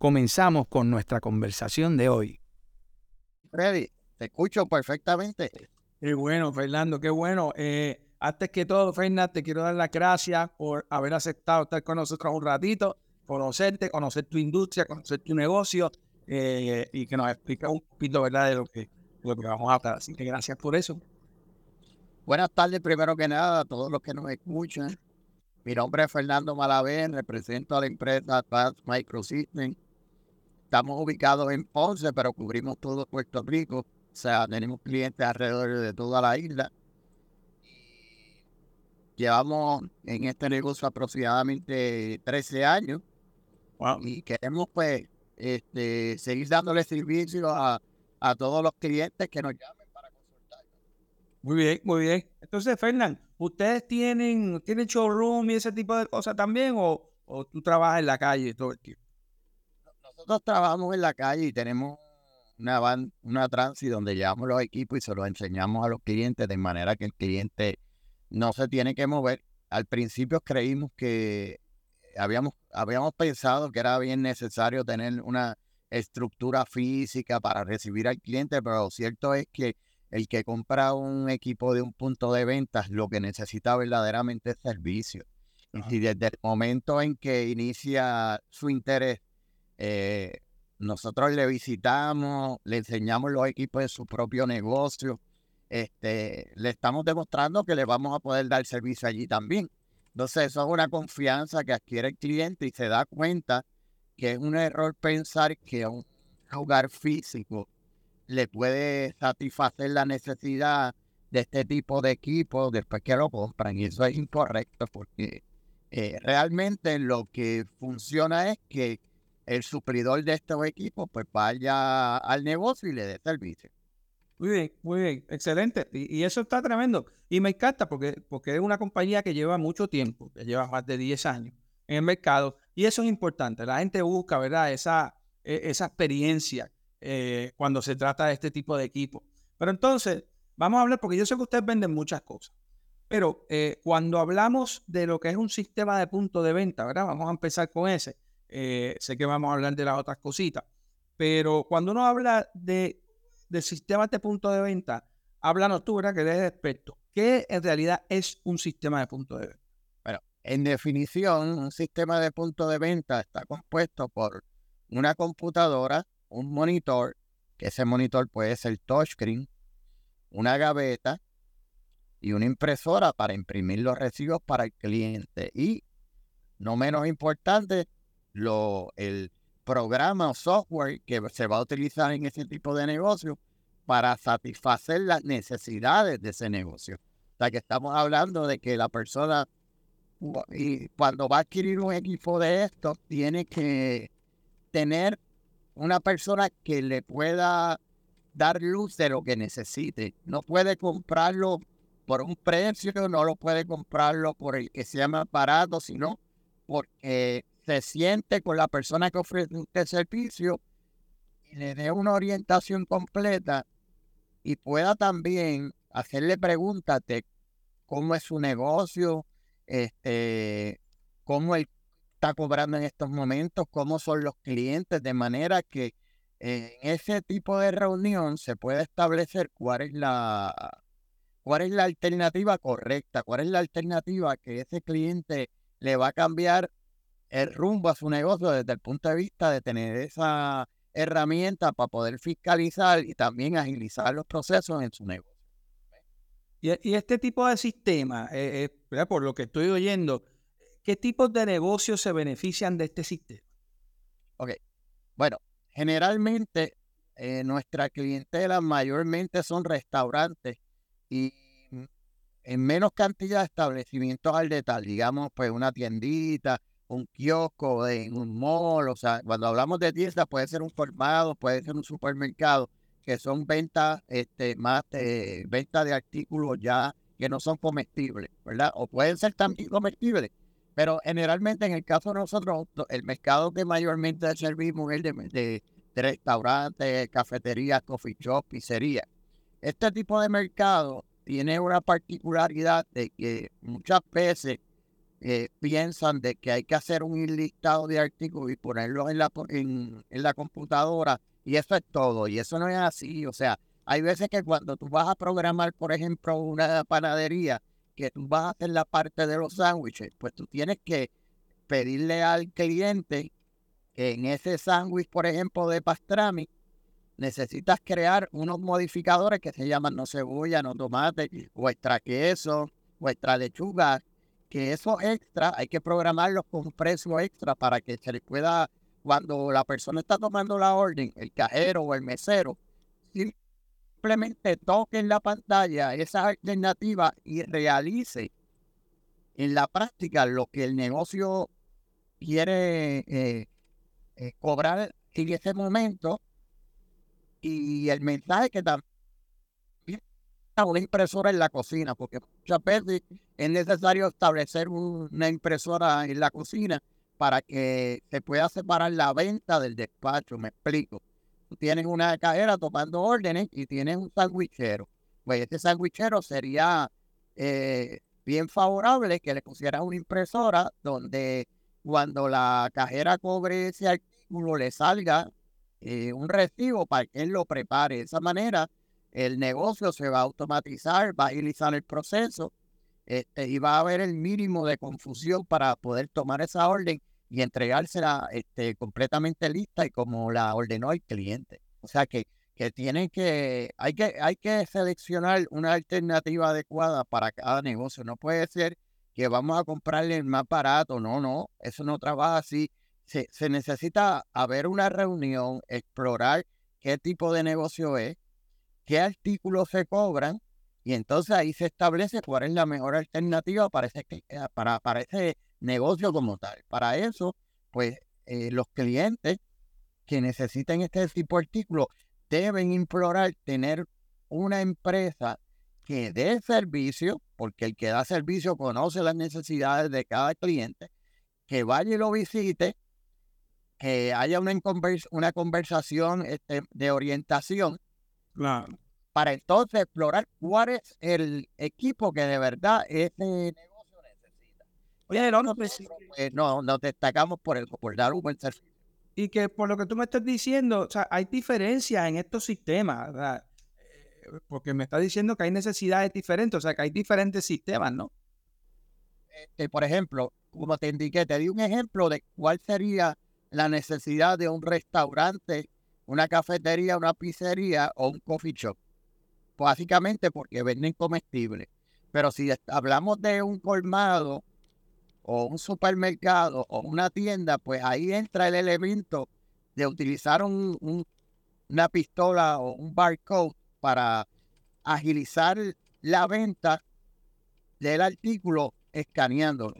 comenzamos con nuestra conversación de hoy. Freddy, te escucho perfectamente. Qué bueno, Fernando, qué bueno. Eh, antes que todo, Fernando, te quiero dar las gracias por haber aceptado estar con nosotros un ratito, conocerte, conocer tu industria, conocer tu negocio eh, y que nos explique un poquito ¿verdad? de lo que, lo que vamos a hablar. Así que gracias por eso. Buenas tardes, primero que nada, a todos los que nos escuchan. Mi nombre es Fernando Malavé, represento a la empresa Advanced Microsystems. Estamos ubicados en Ponce, pero cubrimos todo Puerto Rico. O sea, tenemos clientes alrededor de toda la isla. Llevamos en este negocio aproximadamente 13 años. Y queremos, pues, este, seguir dándole servicio a, a todos los clientes que nos llamen muy bien, muy bien. Entonces, Fernán, ¿ustedes tienen, tienen showroom y ese tipo de cosas también o, o tú trabajas en la calle todo el tiempo? Nosotros trabajamos en la calle y tenemos una van, una transi donde llevamos los equipos y se los enseñamos a los clientes de manera que el cliente no se tiene que mover. Al principio creímos que habíamos, habíamos pensado que era bien necesario tener una estructura física para recibir al cliente, pero lo cierto es que el que compra un equipo de un punto de ventas lo que necesita verdaderamente es servicio. Y desde el momento en que inicia su interés, eh, nosotros le visitamos, le enseñamos los equipos de su propio negocio, este, le estamos demostrando que le vamos a poder dar servicio allí también. Entonces, eso es una confianza que adquiere el cliente y se da cuenta que es un error pensar que un lugar físico le puede satisfacer la necesidad de este tipo de equipo después que lo compran. Y eso es incorrecto porque eh, realmente lo que funciona es que el suplidor de estos equipos pues vaya al negocio y le dé servicio. Muy bien, muy bien, excelente. Y, eso está tremendo. Y me encanta porque, porque es una compañía que lleva mucho tiempo, que lleva más de 10 años en el mercado. Y eso es importante. La gente busca, ¿verdad? Esa, e, esa experiencia eh, cuando se trata de este tipo de equipo. Pero entonces, vamos a hablar, porque yo sé que ustedes venden muchas cosas, pero eh, cuando hablamos de lo que es un sistema de punto de venta, ¿verdad? Vamos a empezar con ese. Eh, sé que vamos a hablar de las otras cositas, pero cuando uno habla de, de sistemas de punto de venta, háblanos tú, ¿verdad? Que eres experto. ¿Qué en realidad es un sistema de punto de venta? Bueno, en definición, un sistema de punto de venta está compuesto por una computadora un monitor, que ese monitor puede ser touchscreen, una gaveta y una impresora para imprimir los recibos para el cliente. Y, no menos importante, lo, el programa o software que se va a utilizar en ese tipo de negocio para satisfacer las necesidades de ese negocio. O sea que estamos hablando de que la persona y cuando va a adquirir un equipo de esto tiene que tener una persona que le pueda dar luz de lo que necesite. No puede comprarlo por un precio, no lo puede comprarlo por el que sea más barato, sino porque se siente con la persona que ofrece este servicio y le dé una orientación completa y pueda también hacerle preguntas de cómo es su negocio, este, cómo el está cobrando en estos momentos, cómo son los clientes, de manera que en ese tipo de reunión se puede establecer cuál es la cuál es la alternativa correcta, cuál es la alternativa que ese cliente le va a cambiar el rumbo a su negocio desde el punto de vista de tener esa herramienta para poder fiscalizar y también agilizar los procesos en su negocio. Y, este tipo de sistema, eh, eh, por lo que estoy oyendo, ¿Qué tipos de negocios se benefician de este sistema? Ok, bueno, generalmente eh, nuestra clientela mayormente son restaurantes y en menos cantidad de establecimientos al detalle, digamos, pues una tiendita un kiosco, en un mall, o sea, cuando hablamos de tiendas puede ser un colmado, puede ser un supermercado, que son ventas este, más de venta de artículos ya que no son comestibles, ¿verdad? O pueden ser también comestibles, pero generalmente en el caso de nosotros, el mercado que mayormente servimos es de, de restaurantes, cafeterías, coffee shop, pizzería. Este tipo de mercado tiene una particularidad de que muchas veces eh, piensan de que hay que hacer un listado de artículos y ponerlos en la, en, la computadora y eso es todo. Y eso no es así. O sea, hay veces que cuando tú vas a programar, por ejemplo, una panadería, que tú vas a hacer la parte de los sándwiches, pues tú tienes que pedirle al cliente que en ese sándwich, por ejemplo, de pastrami, necesitas crear unos modificadores que se llaman no cebolla, no tomate, o extra queso, o extra lechuga, que eso extra hay que programarlos con un precio extra para que se le pueda, cuando la persona está tomando la orden, el cajero o el mesero, simplemente toque en la pantalla esa alternativa y realice en la práctica lo que el negocio quiere eh, eh, cobrar en ese momento. Y el mensaje que también una impresora en la cocina, porque muchas veces es necesario establecer una impresora en la cocina para que se pueda separar la venta del despacho, me explico. Tú tienes una cajera tomando órdenes y tienes un sandwichero. Pues este sandwichero sería eh, bien favorable que le pusieras una impresora donde cuando la cajera cobre ese artículo le salga eh, un recibo para que él lo prepare. De esa manera el negocio se va a automatizar, va a agilizar el proceso este, y va a haber el mínimo de confusión para poder tomar esa orden y entregársela este, completamente lista y como la ordenó el cliente. O sea que, que tienen que, hay que, hay que seleccionar una alternativa adecuada para cada negocio. No puede ser que vamos a comprarle el más barato. No, no, eso no trabaja así. Se, se necesita haber una reunión, explorar qué tipo de negocio es, qué artículos se cobran y entonces ahí se establece cuál es la mejor alternativa para ese, eh, para, para ese negocio como tal. Para eso, pues eh, los clientes que necesiten este tipo de artículos deben implorar tener una empresa que dé servicio, porque el que da servicio conoce las necesidades de cada cliente, que vaya y lo visite, que haya una, una conversación este, de orientación para entonces explorar cuál es el equipo que de verdad ese negocio necesita. Oye, no, pues, no, nos destacamos por, el, por dar un buen servicio. Y que por lo que tú me estás diciendo, o sea, hay diferencias en estos sistemas, ¿verdad? Eh, porque me estás diciendo que hay necesidades diferentes, o sea, que hay diferentes sistemas, ¿no? Este, por ejemplo, como te indiqué, te di un ejemplo de cuál sería la necesidad de un restaurante una cafetería, una pizzería o un coffee shop. Básicamente porque venden comestibles. Pero si hablamos de un colmado o un supermercado o una tienda, pues ahí entra el elemento de utilizar un, una pistola o un barcode para agilizar la venta del artículo escaneándolo.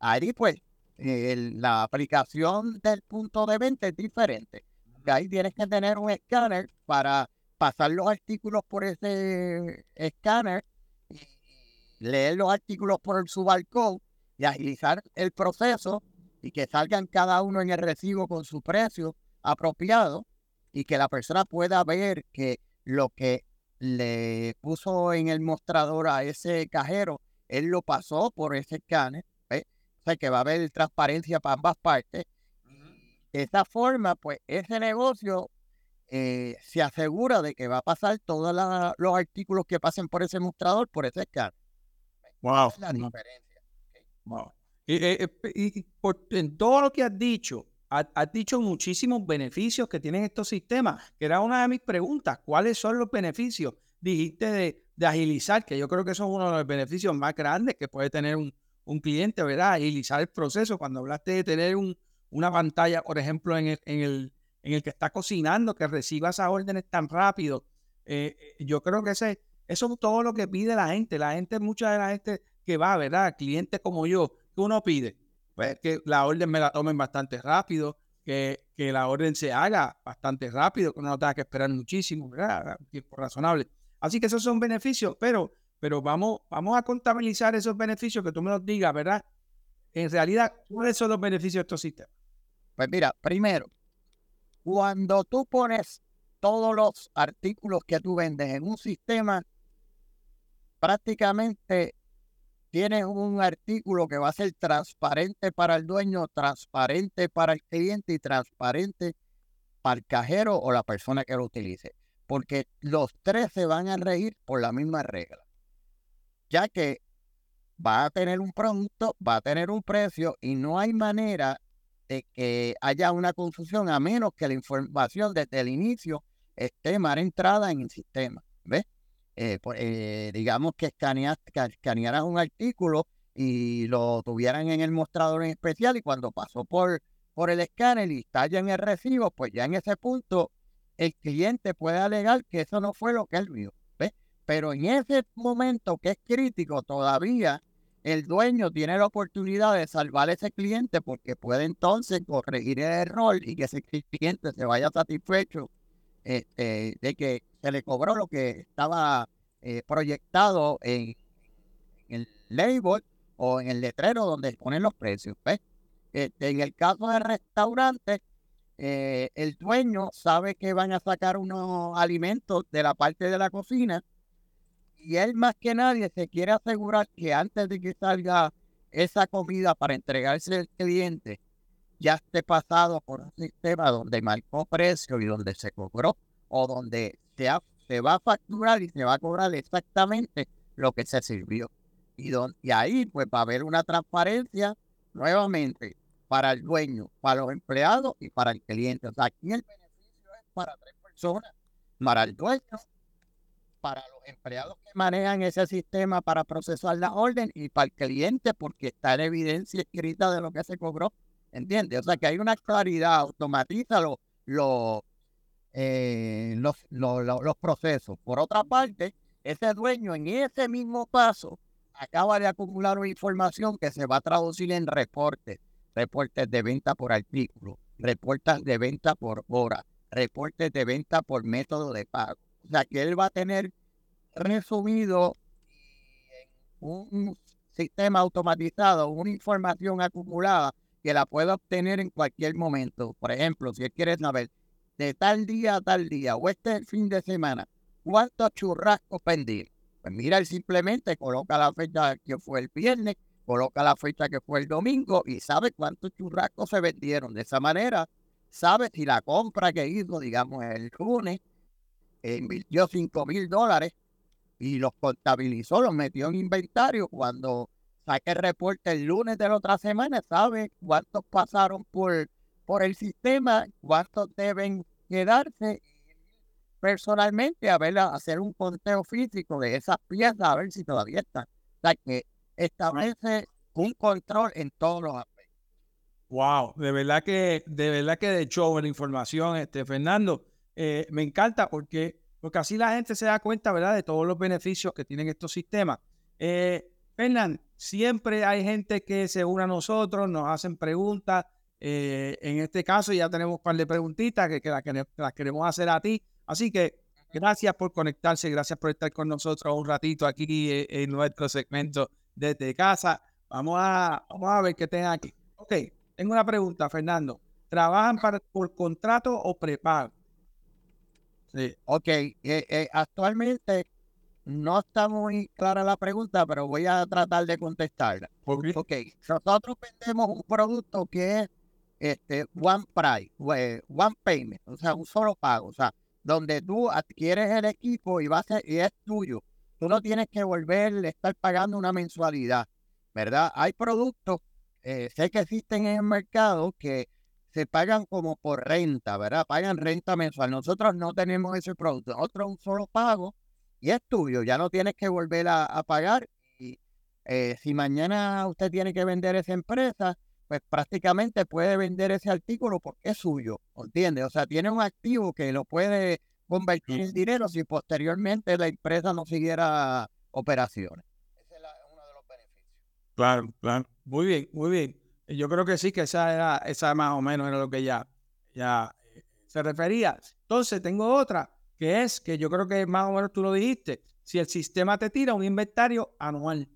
Ahí pues la aplicación del punto de venta es diferente ahí tienes que tener un escáner para pasar los artículos por ese escáner, leer los artículos por su balcón y agilizar el proceso y que salgan cada uno en el recibo con su precio apropiado y que la persona pueda ver que lo que le puso en el mostrador a ese cajero, él lo pasó por ese escáner, o sea que va a haber transparencia para ambas partes. De esta forma, pues ese negocio eh, se asegura de que va a pasar todos los artículos que pasen por ese mostrador, por ese escáner. Wow. la diferencia. Wow. Y, eh, eh, en todo lo que has dicho, has, dicho muchísimos beneficios que tienen estos sistemas, que era una de mis preguntas. ¿Cuáles son los beneficios? Dijiste de, de agilizar, que yo creo que eso es uno de los beneficios más grandes que puede tener un, un cliente, ¿verdad? Agilizar el proceso. Cuando hablaste de tener un, una pantalla, por ejemplo, en el, en el, en el que está cocinando, que reciba esas órdenes tan rápido. Eh, eh, yo creo que ese, eso es todo lo que pide la gente. La gente, mucha de la gente que va, ¿verdad? Clientes como yo, que uno pide. pues, que la orden me la tomen bastante rápido, que, que la orden se haga bastante rápido, que no tenga que esperar muchísimo, ¿verdad? Tiempo razonable. Así que esos son beneficios, pero, pero vamos, vamos a contabilizar esos beneficios que tú me los digas, ¿verdad? En realidad, ¿cuáles son los beneficios de estos sistemas? Pues mira, primero, cuando tú pones todos los artículos que tú vendes en un sistema, prácticamente tienes un artículo que va a ser transparente para el dueño, transparente para el cliente y transparente para el cajero o la persona que lo utilice. Porque los tres se van a regir por la misma regla. Ya que va a tener un producto, va a tener un precio y no hay manera que haya una confusión a menos que la información desde el inicio esté mal entrada en el sistema. ¿Ves? Eh, pues, eh, digamos que escanearas un artículo y lo tuvieran en el mostrador en especial y cuando pasó por, por el escáner y está ya en el recibo, pues ya en ese punto el cliente puede alegar que eso no fue lo que él vio. ¿ves? Pero en ese momento que es crítico, todavía el dueño tiene la oportunidad de salvar a ese cliente porque puede entonces corregir el error y que ese cliente se vaya satisfecho este, de que se le cobró lo que estaba eh, proyectado en, el label o en el letrero donde ponen los precios. Este, en el caso del restaurante, eh, el dueño sabe que van a sacar unos alimentos de la parte de la cocina y él más que nadie se quiere asegurar que antes de que salga esa comida para entregarse al cliente, ya esté pasado por un sistema donde marcó precio y donde se cobró o donde se, se va a facturar y se va a cobrar exactamente lo que se sirvió. Y, y ahí pues va a haber una transparencia nuevamente para el dueño, para los empleados y para el cliente. O sea, aquí el beneficio es para tres personas, para el dueño, para los empleados que manejan ese sistema para procesar la orden y para el cliente porque está en evidencia escrita de lo que se cobró. ¿Entiendes? O sea que hay una claridad, automatiza lo, lo, eh, los, los, procesos. Por otra parte, ese dueño en ese mismo paso acaba de acumular una información que se va a traducir en reportes, reportes de venta por artículo, reportes de venta por hora, reportes de venta por método de pago. O sea que él va a tener resumido un sistema automatizado, una información acumulada que la puede obtener en cualquier momento. Por ejemplo, si él quiere saber de tal día a tal día o este fin de semana, ¿cuántos churrascos vendí? Pues mira, él simplemente coloca la fecha que fue el viernes, coloca la fecha que fue el domingo y sabe cuántos churrascos se vendieron. De esa manera, sabe si la compra que hizo, digamos, el lunes, invirtió 5 mil dólares y los contabilizó, los metió en inventario. Cuando saque el reporte el lunes de la otra semana, sabe cuántos pasaron por por el sistema cuántos deben quedarse personalmente a ver, hacer un conteo físico de esas piezas a ver si todavía están. O sea, que establece un control en todos los aspectos. Wow, de verdad que, de verdad que de show la información, este Fernando, eh, me encanta porque, porque así la gente se da cuenta, ¿verdad?, de todos los beneficios que tienen estos sistemas. Eh, siempre hay gente que se une a nosotros, nos hacen preguntas, eh, en este caso ya tenemos un par de preguntitas que, las, queremos hacer a ti. Así que gracias por conectarse, gracias por estar con nosotros un ratito aquí eh, en, nuestro segmento desde casa. Vamos a, vamos a ver qué tengan aquí. Ok, tengo una pregunta, Fernando. ¿Trabajan para, por contrato o prepago? Sí, ok. Eh, actualmente no está muy clara la pregunta, pero voy a tratar de contestarla. Ok, nosotros vendemos un producto que es este, one price, one payment, o sea, un solo pago, o sea, donde tú adquieres el equipo y, vas y es tuyo. Tú no tienes que volver a estar pagando una mensualidad, ¿verdad? Hay productos, eh, sé que existen en el mercado que se pagan como por renta, ¿verdad? Pagan renta mensual. Nosotros no tenemos ese producto. Nosotros un solo pago y es tuyo. Ya no tienes que volver a, pagar. Y eh, si mañana usted tiene que vender esa empresa, pues prácticamente puede vender ese artículo porque es suyo, ¿entiendes? O sea, tiene un activo que lo puede convertir en dinero si posteriormente la empresa no siguiera operaciones. Ese es uno de los beneficios. Claro, claro. Muy bien, muy bien. Yo creo que sí, que esa era, esa más o menos era lo que ya, ya eh, se refería. Entonces, tengo otra, que es que yo creo que más o menos tú lo dijiste, si el sistema te tira un inventario anual.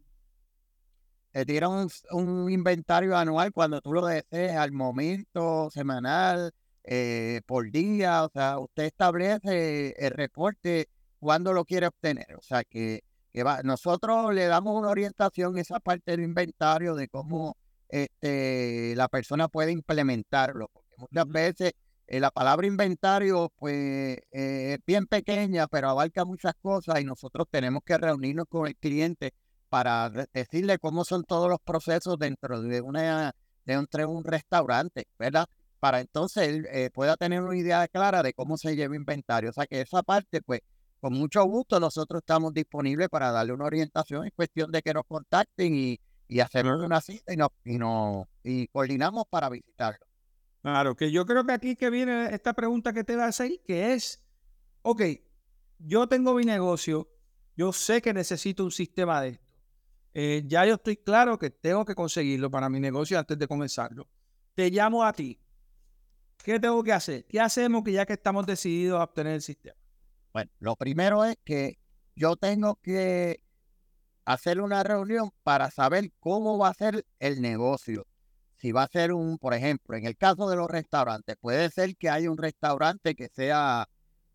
Te tira un, inventario anual cuando tú lo desees al momento, semanal, eh, por día, o sea, usted establece el reporte cuando lo quiere obtener, o sea, que, que va, nosotros le damos una orientación en esa parte del inventario de cómo este, la persona puede implementarlo, porque muchas veces eh, la palabra inventario pues eh, es bien pequeña, pero abarca muchas cosas y nosotros tenemos que reunirnos con el cliente para decirle cómo son todos los procesos dentro de una de un, un restaurante, ¿verdad? Para entonces él eh, pueda tener una idea clara de cómo se lleva inventario. O sea que esa parte, pues, con mucho gusto nosotros estamos disponibles para darle una orientación. Es cuestión de que nos contacten y, y hacemos una cita y, nos, y, y coordinamos para visitarlo. Claro, que yo creo que aquí que viene esta pregunta que te a ahí, que es, ok, yo tengo mi negocio, yo sé que necesito un sistema de esto. Eh, ya yo estoy claro que tengo que conseguirlo para mi negocio antes de comenzarlo. Te llamo a ti. ¿Qué tengo que hacer? ¿Qué hacemos que ya que estamos decididos a obtener el sistema? Bueno, lo primero es que yo tengo que hacer una reunión para saber cómo va a ser el negocio. Si va a ser un, por ejemplo, en el caso de los restaurantes, puede ser que haya un restaurante que sea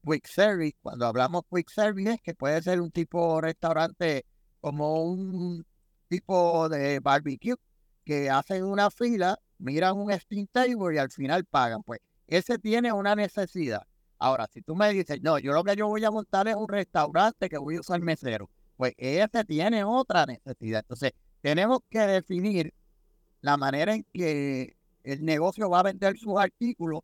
quick service. Cuando hablamos quick service, es que puede ser un tipo de restaurante como un tipo de barbecue que hacen una fila, miran un steam table y al final pagan. Pues ese tiene una necesidad. Ahora, si tú me dices, no, yo lo que yo voy a montar es un restaurante que voy a usar mesero pues ese tiene otra necesidad. Entonces, tenemos que definir la manera en que el negocio va a vender sus artículos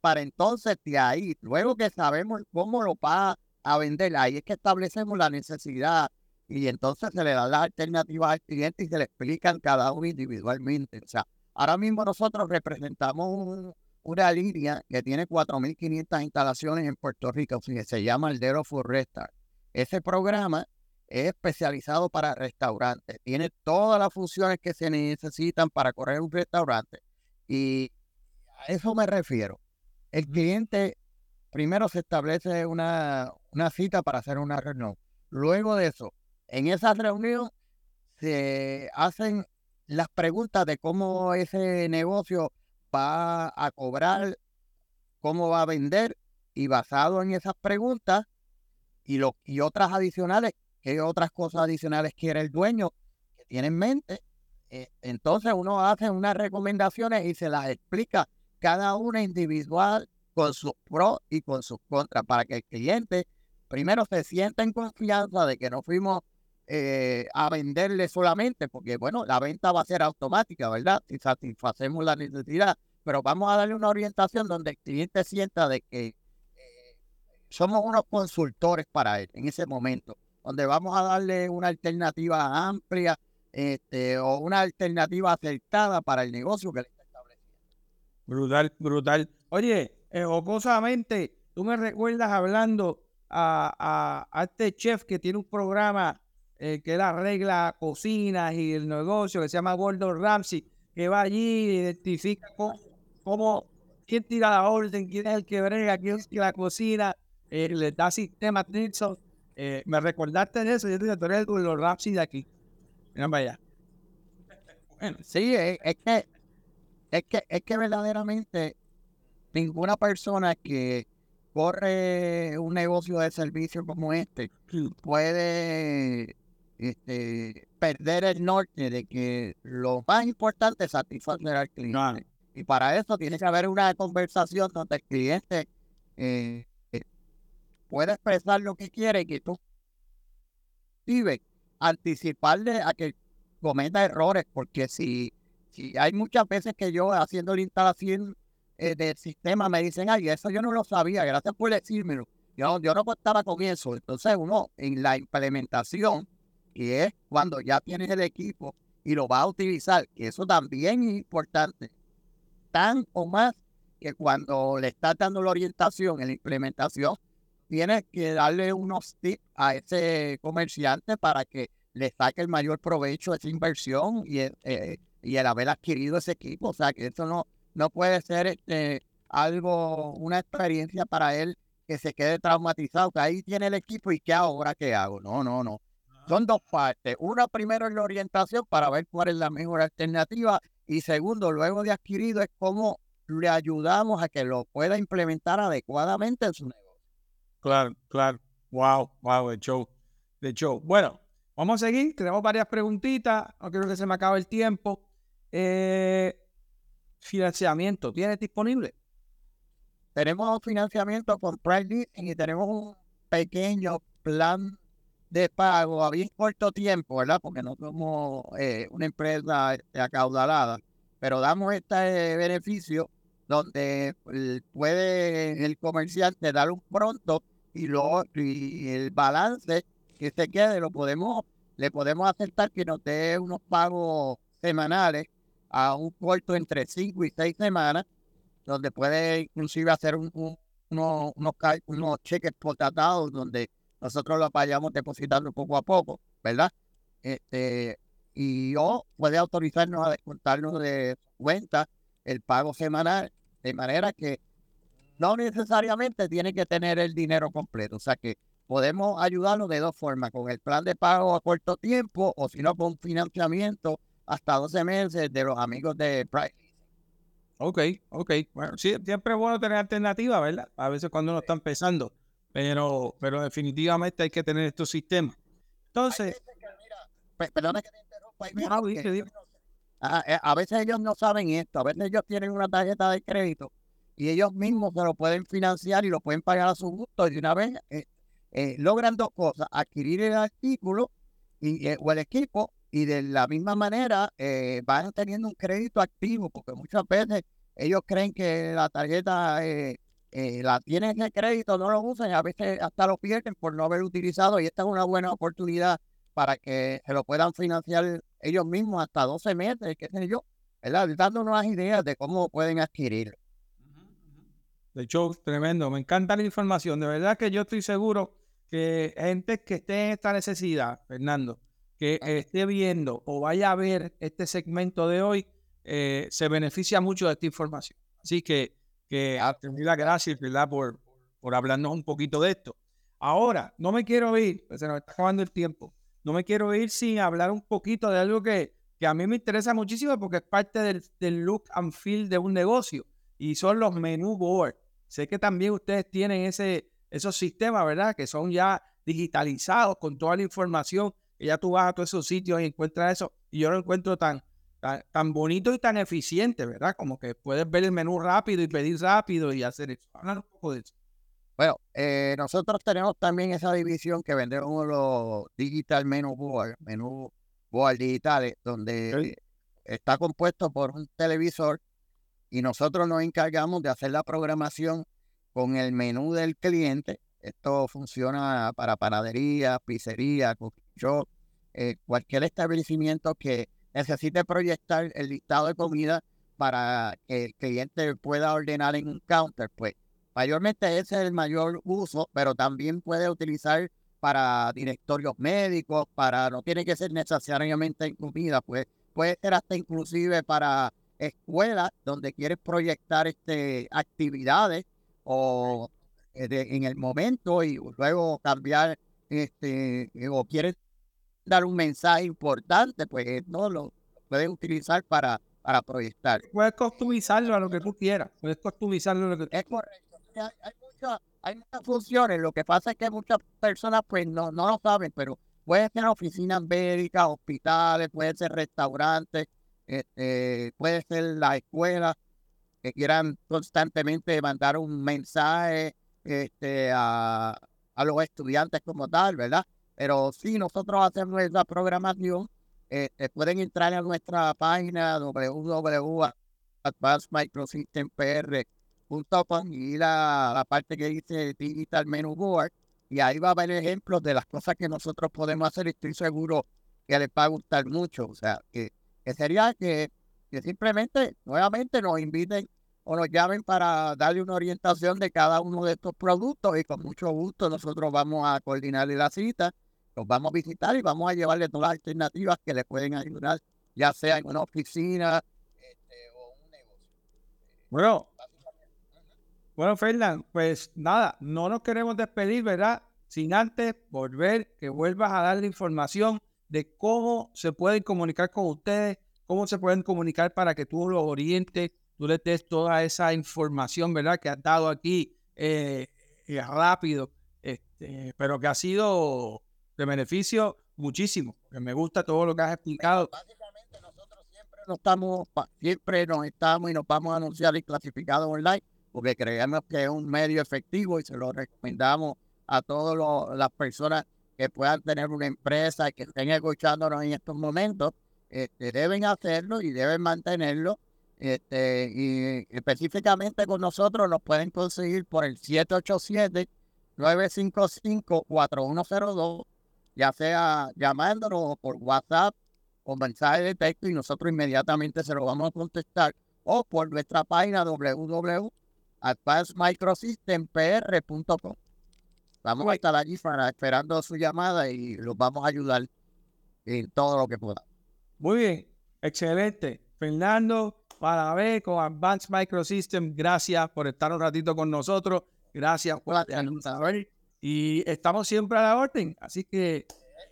para entonces de ahí, luego que sabemos cómo lo va a vender, ahí es que establecemos la necesidad y entonces se le da la alternativa al cliente y se le explican cada uno individualmente. O sea, ahora mismo nosotros representamos una línea que tiene 4.500 instalaciones en Puerto Rico, se llama el Dero Food Restart. Ese programa es especializado para restaurantes, tiene todas las funciones que se necesitan para correr un restaurante. Y a eso me refiero. El cliente primero se establece una, una cita para hacer una reunión. Luego de eso, en esa reunión se hacen las preguntas de cómo ese negocio va a cobrar, cómo va a vender, y basado en esas preguntas y, lo, y otras adicionales qué otras cosas adicionales quiere el dueño que tiene en mente. Eh, entonces uno hace unas recomendaciones y se las explica cada una individual con sus pros y con sus contras para que el cliente primero se sienta en confianza de que no fuimos eh, a venderle solamente, porque bueno, la venta va a ser automática, ¿verdad? Si satisfacemos la necesidad, pero vamos a darle una orientación donde el cliente sienta de que eh, somos unos consultores para él en ese momento donde vamos a darle una alternativa amplia este, o una alternativa acertada para el negocio que le está estableciendo. Brutal, brutal. Oye, eh, jocosamente, tú me recuerdas hablando a, a, este chef que tiene un programa eh, que la arregla cocinas y el negocio que se llama Gordon Ramsay, que va allí y identifica cómo, quién tira la orden, quién es el que brega, quién es la cocina, eh, le da sistemas Nixon eh, me recordaste de eso, yo te tú eres los Rapsi de aquí. Mira vaya. Bueno. Sí, es, que, es que es que verdaderamente ninguna persona que corre un negocio de servicio como este puede este, perder el norte de que lo más importante es satisfacer al cliente. Y para eso tiene que haber una conversación donde el cliente eh, puede expresar lo que quiere que tú vive anticiparle a que cometa errores, porque si, si hay muchas veces que yo haciendo la instalación eh, del sistema me dicen, ay, eso yo no lo sabía, gracias por decírmelo. Yo, yo no contaba con eso. Entonces uno en la implementación, que es cuando ya tienes el equipo y lo va a utilizar, que eso también es importante, tan o más que cuando le estás dando la orientación en la implementación, tienes que darle unos tips a ese comerciante para que le saque el mayor provecho de esa inversión y eh, eh, y el haber adquirido ese equipo. O sea, que eso no, no puede ser este, algo, una experiencia para él que se quede traumatizado, que ahí tiene el equipo y qué ahora qué hago. No, no, no. Son dos partes. Una primero es la orientación para ver cuál es la mejor alternativa y segundo, luego de adquirido es cómo le ayudamos a que lo pueda implementar adecuadamente en su negocio. Claro, claro. Wow, wow, de show. De show. Bueno, vamos a seguir. Tenemos varias preguntitas. No quiero que se me acabe el tiempo. Eh, financiamiento, ¿tienes disponible? Tenemos financiamiento con Price y tenemos un pequeño plan de pago a bien corto tiempo, ¿verdad? Porque no somos eh, una empresa acaudalada, pero damos este beneficio donde puede el comerciante dar un pronto y, lo, y el balance que se quede lo podemos, le podemos aceptar que nos dé unos pagos semanales a un corto entre 5 y 6 semanas, donde puede inclusive hacer un, unos, unos cheques potatados donde nosotros lo vayamos depositando poco a poco, ¿verdad? Este, y o puede autorizarnos a descontarnos de cuenta el pago semanal, de manera que no necesariamente tiene que tener el dinero completo. O sea que podemos ayudarlo de dos formas, con el plan de pago a corto tiempo o si no con financiamiento hasta 12 meses de los amigos de Price. Ok, ok. Bueno, sí, siempre es bueno tener alternativas, ¿verdad? A veces cuando uno está empezando, pero, pero definitivamente hay que tener estos sistemas. Entonces... perdona que te interrumpa. Eh, a veces ellos no saben esto, a veces ellos tienen una tarjeta de crédito y ellos mismos se lo pueden financiar y lo pueden pagar a su gusto y una vez eh, eh, logran dos cosas, adquirir el artículo y, o el equipo y de la misma manera van teniendo un crédito activo porque muchas veces ellos creen que la tarjeta la tienen de crédito, no lo usan a veces hasta lo pierden por no haber utilizado y esta es una buena oportunidad para que se lo puedan financiar ellos mismos hasta 12 meses, qué sé yo, ¿verdad? Dándonos unas ideas de cómo pueden adquirir. De hecho, tremendo, me encanta la información, de verdad que yo estoy seguro que gente que esté en esta necesidad, Fernando, que esté viendo o vaya a ver este segmento de hoy, eh, se beneficia mucho de esta información. Así que, que las gracias, ¿verdad? Por, por hablarnos un poquito de esto. Ahora, no me quiero ir, pues se nos está acabando el tiempo no me quiero ir sin hablar un poquito de algo que, que a mí me interesa muchísimo porque es parte del, del, look and feel de un negocio y son los menú board. Sé que también ustedes tienen ese, esos sistemas, ¿verdad? Que son ya digitalizados con toda la información. Que ya tú vas a todos esos sitios y encuentras eso. Y yo lo encuentro tan, tan, bonito y tan eficiente, ¿verdad? Como que puedes ver el menú rápido y pedir rápido y hacer eso. Hablar un poco de eso. Bueno, eh, nosotros tenemos también esa división que vendemos los digital menú board, menú board digitales, donde está compuesto por un televisor y nosotros nos encargamos de hacer la programación con el menú del cliente. Esto funciona para panadería, pizzería, shop, eh, cualquier establecimiento que necesite proyectar el listado de comida para que el cliente pueda ordenar en un counter, pues Mayormente ese es el mayor uso, pero también puede utilizar para directorios médicos, para no tiene que ser necesariamente en comida, pues puede ser hasta inclusive para escuelas donde quieres proyectar este actividades o eh, en el momento y luego cambiar este o quieres dar un mensaje importante, pues no lo puedes utilizar para para proyectar. Puedes customizarlo a lo que tú quieras. Puedes customizarlo a lo que tú Es correcto hay, muchas, hay muchas funciones. Lo que pasa es que muchas personas pues no, no lo saben, pero puede ser oficinas médicas, hospitales, puede ser restaurantes, este, puede ser la escuela que quieran constantemente mandar un mensaje este, a, a los estudiantes como tal, ¿verdad? Pero si nosotros hacemos nuestra programación, este, pueden entrar a nuestra página www.advancedmicrosystempr y la, la parte que dice Digital Menu Board y ahí va a haber ejemplos de las cosas que nosotros podemos hacer y estoy seguro que les va a gustar mucho. O sea, que, sería que, que simplemente nuevamente nos inviten o nos llamen para darle una orientación de cada uno de estos productos y con mucho gusto nosotros vamos a coordinarle la cita, los vamos a visitar y vamos a llevarle todas las alternativas que les pueden ayudar ya sea en una oficina este, o un negocio. Bueno, bueno, Fernán, pues nada, no nos queremos despedir, ¿verdad? Sin antes volver, que vuelvas a darle información de cómo se pueden comunicar con ustedes, cómo se pueden comunicar para que tú los orientes, tú les des toda esa información, ¿verdad? Que has dado aquí eh, eh, rápido, este, pero que ha sido de beneficio muchísimo. Que me gusta todo lo que has explicado. Básicamente nosotros siempre nos estamos, siempre nos estamos y nos vamos a anunciar el clasificado online porque creemos que es un medio efectivo y se lo recomendamos a todas las personas que puedan tener una empresa que estén escuchándonos en estos momentos. Este, deben hacerlo y deben mantenerlo. Este, y específicamente con nosotros nos pueden conseguir por el 787-955-4102, ya sea llamándonos o por WhatsApp o mensaje de texto y nosotros inmediatamente se lo vamos a contestar o por nuestra página www.advancedmicrosystempr.com. Vamos a estar allí para, esperando su llamada y los vamos a ayudar en todo lo que podamos. Muy bien, excelente. Fernando, para ver con Advanced Microsystem, gracias por estar un ratito con nosotros. Gracias por saber. Y estamos siempre a la orden. Así que.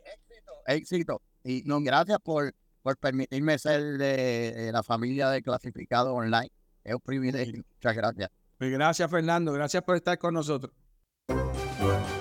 Éxito. Éxito. Y no, gracias por, por permitirme ser de, la familia de clasificado online. Es un privilegio. Muchas gracias. Pues gracias, Fernando. Gracias por estar con nosotros. 对